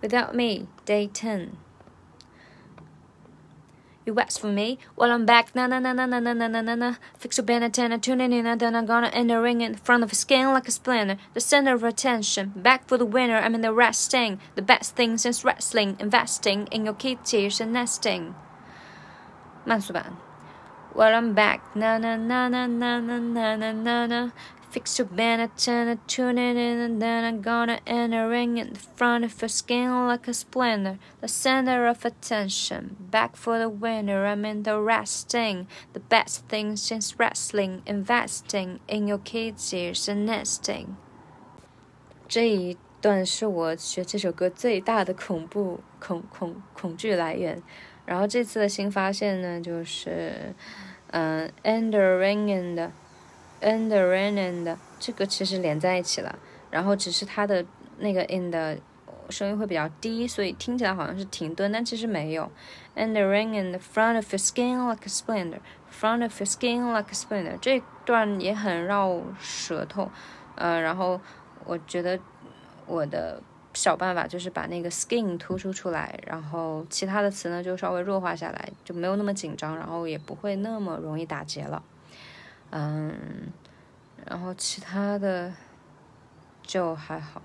Without Me, Day 10. You ask for me while I'm back. Na na na na na na na na na na. Fix your band antenna, tune in, and then I'm gonna end the ring in front of a skin like a splinter. The center of attention. Back for the winner. I'm in the resting. The best thing since wrestling. Investing in your kids' tears and nesting. 慢速版。While I'm back. Na na na na na na na na na na. Fix your band antenna, tune it in, and then I'm gonna enter ring in the front of your skin like a splinter, the center of attention. Back for the winner, I'm in the resting. The best thing since wrestling, investing in your kids' ears and nesting. 这一段是我学这首歌最大的恐怖恐恐恐惧来源。然后这次的新发现呢，就是嗯、呃、，enter ring in 的。 And rain and 这个其实连在一起了，然后只是它的那个 in 的声音会比较低，所以听起来好像是停顿，但其实没有。And rain in the front of your skin like a splinter, front of your skin like a splinter，这段也很绕舌头，呃，然后我觉得我的小办法就是把那个 skin 突出出来，然后其他的词呢就稍微弱化下来，就没有那么紧张，然后也不会那么容易打结了。嗯，然后其他的就还好。